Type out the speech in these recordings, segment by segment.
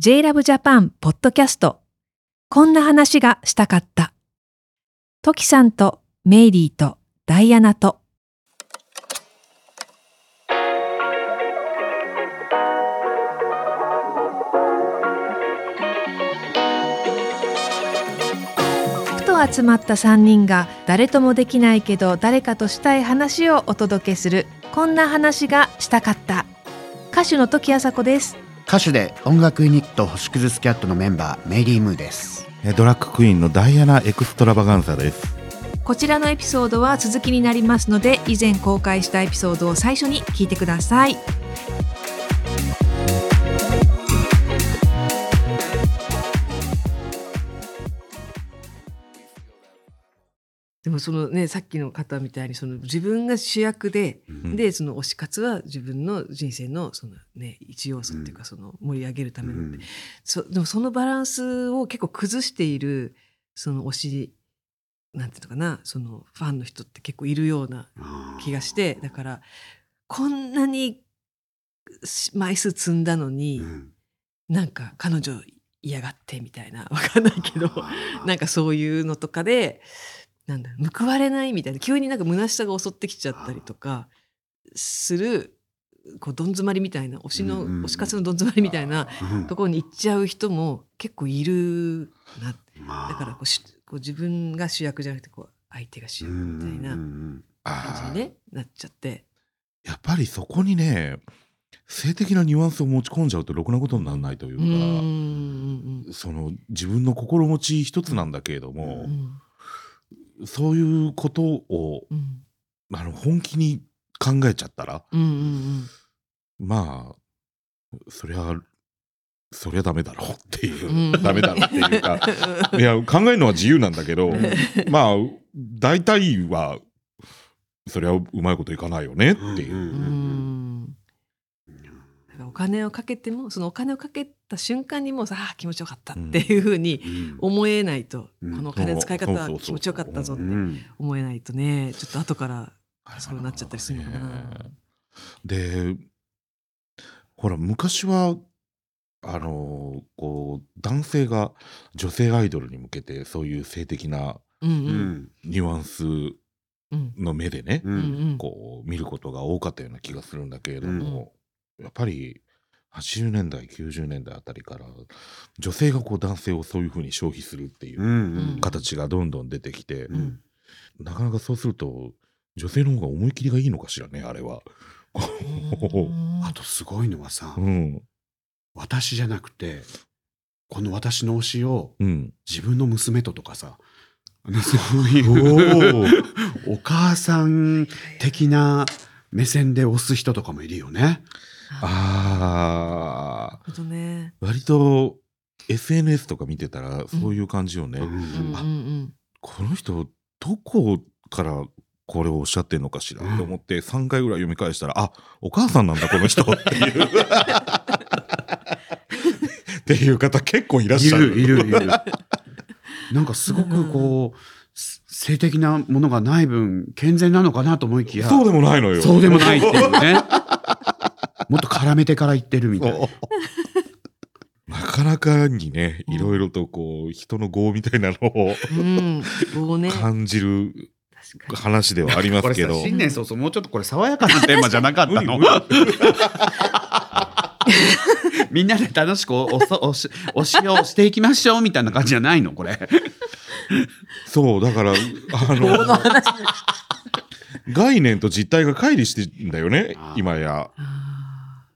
JLove Japan ポッドキャスト。こんな話がしたかった。トキさんとメイリーとダイアナと。ふと集まった3人が誰ともできないけど誰かとしたい話をお届けするこんな話がしたかった。歌手の時あさこです。歌手で音楽ユニット星屑スキャットのメンバーメイリー・ムーです。えドラッグクイーンのダイアナ・エクストラバガンサです。こちらのエピソードは続きになりますので以前公開したエピソードを最初に聞いてくださいもそのねさっきの方みたいにその自分が主役で、ん。でその推し活は自分の人生のそのね一要素っていうかその盛り上げるための、うん。そでもそのバランスを結構崩しているその推しなんていうのかなそのファンの人って結構いるような気がしてだからこんなに枚数積んだのに、うん。なんか彼女嫌がってみたいな。わかんないけど。なんかそういうのとかでなんだ報われないみたいな急になんか虚しさが襲ってきちゃったりとかするこうどん詰まりみたいな推しの、うんうんうん。推し活のどん詰まりみたいなうんところに行っちゃう人も結構いるなまあ。だからこうしこう自分が主役じゃなくてこう相手が主役みたいな感じに、ねなっちゃって。やっぱりそこにね性的なニュアンスを持ち込んじゃうとろくなことにならないというか、その自分の心持ち一つなんだけれどうも、んそういうことをうん。あの本気に考えちゃったらうんうんまあそりゃそりゃダメだろうっていう、うん。ダメだろうっていうか いや考えるのは自由なんだけどまあ大体はそりゃうまいこといかないよねっていう。うんうんお金をかけてもそのお金をかけた瞬間にもうさあー気持ちよかったっていうふうにうん。思えないと、うん。このお金の使い方は気持ちよかったぞってうん。思えないとねちょっと後からそうなっちゃったりするのかな。でほら昔はあのこう男性が女性アイドルに向けてそういう性的なニュアンスうん。の目でね、こう見ることが多かったような気がするんだけれども、やっぱり80年代90年代あたりから女性がこう男性をそういうふうに消費するっていううんうん。形がどんどん出てきて、うん。なかなかそうすると女性の方が思い切りがいいのかしらねあれは。あとすごいのはさうん。私じゃなくてこの私の推しをうん、自分の娘ととかさ あのそういう お母さん的な目線で推す人とかもいるよね。あなるほどね。ー割と SNS とか見てたらそういう感じよね。うんうんうんうんこの人どこからこれをおっしゃってんのかしら？って思って3回ぐらい読み返したら、あお母さんなんだこの人っていう。っていう方結構いらっいしゃる。るいるいる。なんかすごくこうす性的なものがない分健全なのかなと思いきやそうでもないのよ。そうでもないっていうね。もっと絡めてから言ってるみたいな。なかなかにねいろいろとこう人の業みたいなのをうん。感じる。話ではありますけど。新年早々もうちょっとこれ爽やかなテーマじゃなかったの みんなで楽しくおおしおしをしていきましょうみたいな感じじゃないのこれ。そうだからあの 概念と実態が乖離してんだよね今や。あ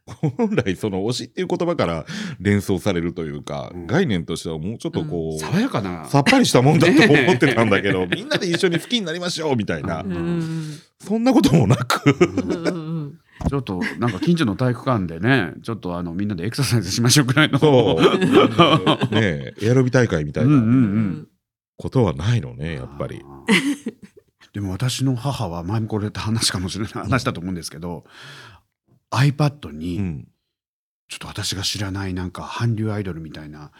本来その推しっていう言葉から連想されるというか、うん。概念としてはもうちょっとこう、爽やかな。さっぱりしたもんだと思ってたんだけど、みんなで一緒に好きになりましょうみたいな、ーうんそんなこともなく。うんうんうん。ちょっとなんか近所の体育館でね、ちょっとあのみんなでエクササイズしましょうくらいの。そう。ねえエアロビ大会みたいな。うんうんう。うんんことはないのねやっぱり。でも私の母は前もこれ話かもしれない。話だと思うんですけど、iPad に、うん。ちょっと私が知らないなんか韓流アイドルみたいな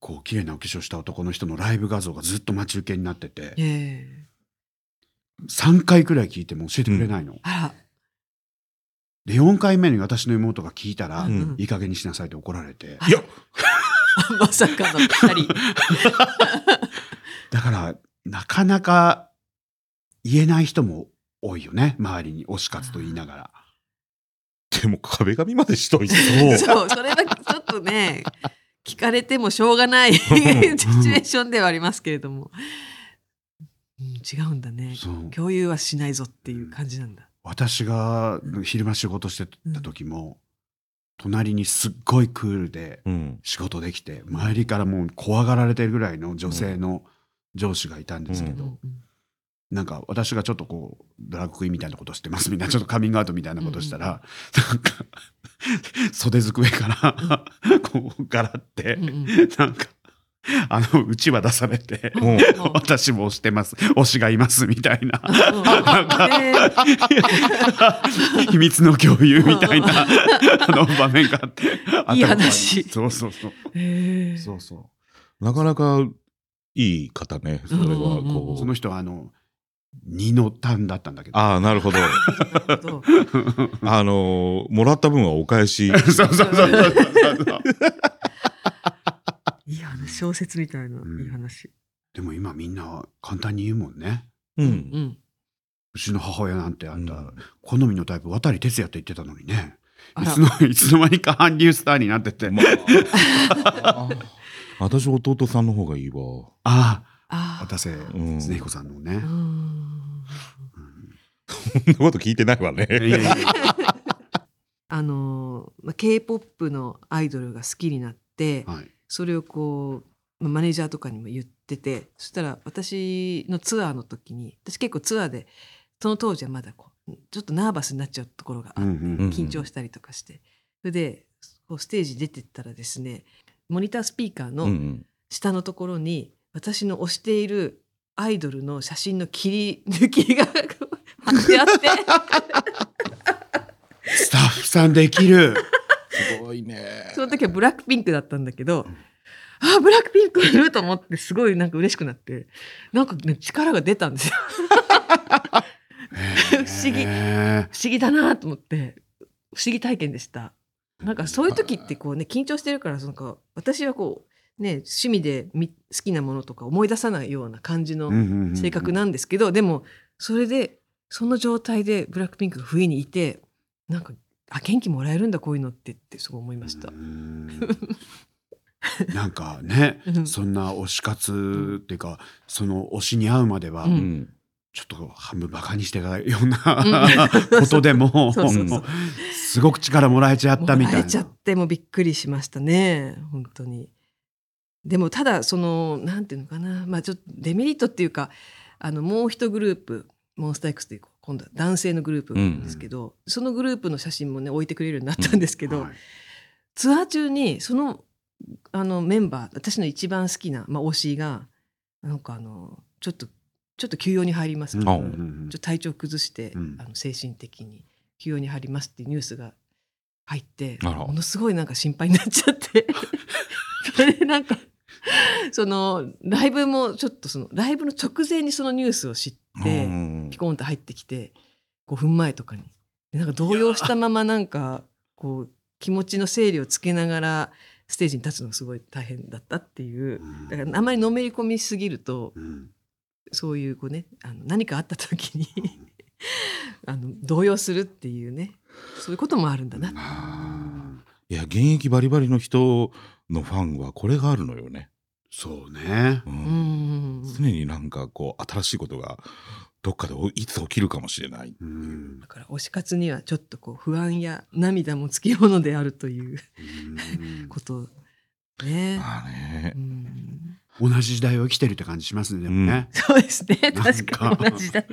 こう綺麗なお化粧した男の人のライブ画像がずっと待ち受けになっててええ。3回くらい聞いても教えてくれないの、あら。で4回目に私の妹が聞いたら、うん。いい加減にしなさいって怒られて、いや。まさかの二人。だからなかなか言えない人も多いよね周りに推し活と言いながら。でも壁紙までしといてそう、それだけちょっとね、聞かれてもしょうがない シチュエーションではありますけれども。うん、違うんだね。共有はしないぞっていう感じなんだ。私が昼間仕事してた時も、隣にすっごいクールでうん仕事できて周りからもう怖がられてるぐらいの女性の上司がいたんですけど、うんうんなんか私がちょっとこうドラッグクイーンみたいなことしてますみたいなちょっとカミングアウトみたいなことしたら、なんか 袖机からこうガラって、うんうん。なんかあのうちは出されて、もう私も推してます推しがいますみたいな。うん。なんかね秘密の共有みたいなあの場面があっていい話。そうそうそう。そうそなかなかいい方ねそれはうんうんうんこう。うその人はあの二の単だったんだけど。ああなるほど。あのもらった分はお返し。そうそうそうそうそう いい話、小説みたいな、うん。いい話。でも今みんな簡単に言うもんね。ううんん。うちの母親なんてあんた、うん。好みのタイプ渡哲也って言ってたのにねいつのいつの間にか韓流スターになってて、まあ。私弟さんの方がいいわ。ああ。あ渡瀬ん。恒彦さんのね、うーん。そんなこと聞いてないわね。あのーまあ K-POP のアイドルが好きになって、はい。それをこうまあマネージャーとかにも言っててそしたら私のツアーの時に私結構ツアーでその当時はまだこうちょっとナーバスになっちゃうところがあって、緊張したりとかして。それでこうステージ出てったらですねモニタースピーカーのん。下のところに私の推しているアイドルの写真の切り抜きが 貼ってあって。スタッフさんできる。すごいね。その時はブラックピンクだったんだけど、あブラックピンクいると思ってすごいなんか嬉しくなってなんかね力が出たんですよ 不思議。へ不思議だなと思って。不思議体験でした。なんかそういう時ってこうね緊張してるからなんか私はこうね趣味でみ好きなものとか思い出さないような感じのー性格なんですけど、でもそれでその状態でブラックピンクが不意にいてなんかあ元気もらえるんだこういうのってってすごい思いました。う。ん。なんかねうん。そんな推し活っていうかその推しに会うまでは、ううんんちょっと半分バカにしてたような、ことでもすごく力もらえちゃったみたいな。もらえちゃってもびっくりしましたね。本当に。でもただそのなんていうのかな。まあちょっとデメリットっていうかあのもう一グループモンスター X っていう今度は男性のグループなんですけど、そのグループの写真もね置いてくれるようになったんですけど、はいツアー中にそのあのメンバー私の一番好きな、まあ、推しがなんかあのちょっとちょっと休養に入ります、うん。ちょっと体調崩して、うん。あの精神的に休養に入りますっていうニュースが入ってものすごいなんか心配になっちゃって。それでなんかそのライブもちょっとそのライブの直前にそのニュースを知って、うん。ピコンと入ってきて5分前とかに。でなんか動揺したままなんかこう気持ちの整理をつけながらステージに立つのがすごい大変だったっていう。うん。だからあまりのめり込みすぎるとうんそういうこうねあの何かあった時に あの動揺するっていうねそういうこともあるんだな、いや現役バリバリの人のファンはこれがあるのよね、そうね。ううんん、常になんかこう新しいことがどっかでおいつ起きるかもしれない。うん。だから推し活にはちょっとこう不安や涙もつきものであるといううん。ことね。まあね。うん同じ時代を生きてるって感じしますね。でもね。そうですね。確かに同じだ。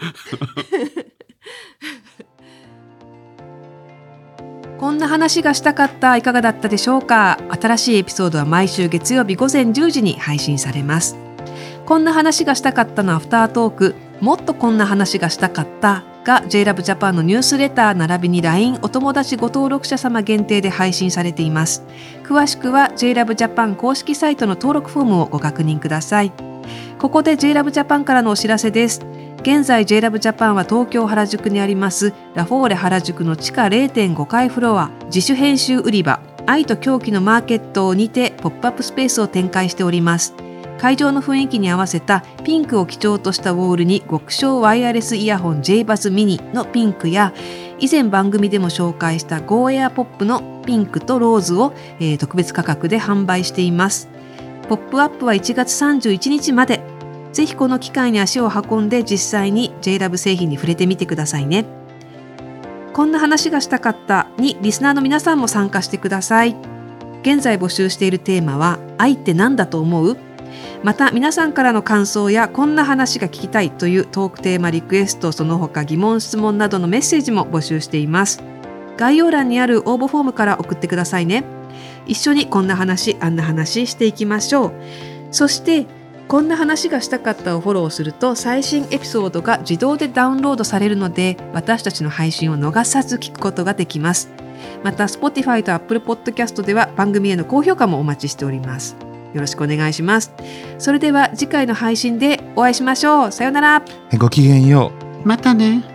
こんな話がしたかったいかがだったでしょうか？新しいエピソードは毎週月曜日午前10時に配信されますこんな話がしたかったのアフタートークもっとこんな話がしたかったが JLAB Japan のニュースレター並びに LINE お友達ご登録者様限定で配信されています。詳しくは JLAB Japan 公式サイトの登録フォームをご確認ください。ここで JLAB Japan からのお知らせです。現在 JLAB ジャパンは東京原宿にありますラフォーレ原宿の地下0.5階フロア自主編集売り場愛と狂気のマーケットにてポップアップスペースを展開しております。会場の雰囲気に合わせたピンクを基調としたウォールに極小ワイヤレスイヤホン J バズミニのピンクや以前番組でも紹介した Go Air ポップのピンクとローズを、えー特別価格で販売しています。ポップアップは1月31日まで。ぜひこの機会に足を運んで実際に JLAB 製品に触れてみてくださいね。こんな話がしたかったにリスナーの皆さんも参加してください。現在募集しているテーマは愛って何だと思う？また皆さんからの感想やこんな話が聞きたいというトークテーマリクエストその他疑問質問などのメッセージも募集しています。概要欄にある応募フォームから送ってくださいね。一緒にこんな話あんな話していきましょう。そしてこんな話がしたかったをフォローすると最新エピソードが自動でダウンロードされるので私たちの配信を逃さず聞くことができます。また Spotify と Apple Podcast では番組への高評価もお待ちしております。よろしくお願いします。それでは次回の配信でお会いしましょう。さようなら。ごきげんよう。またね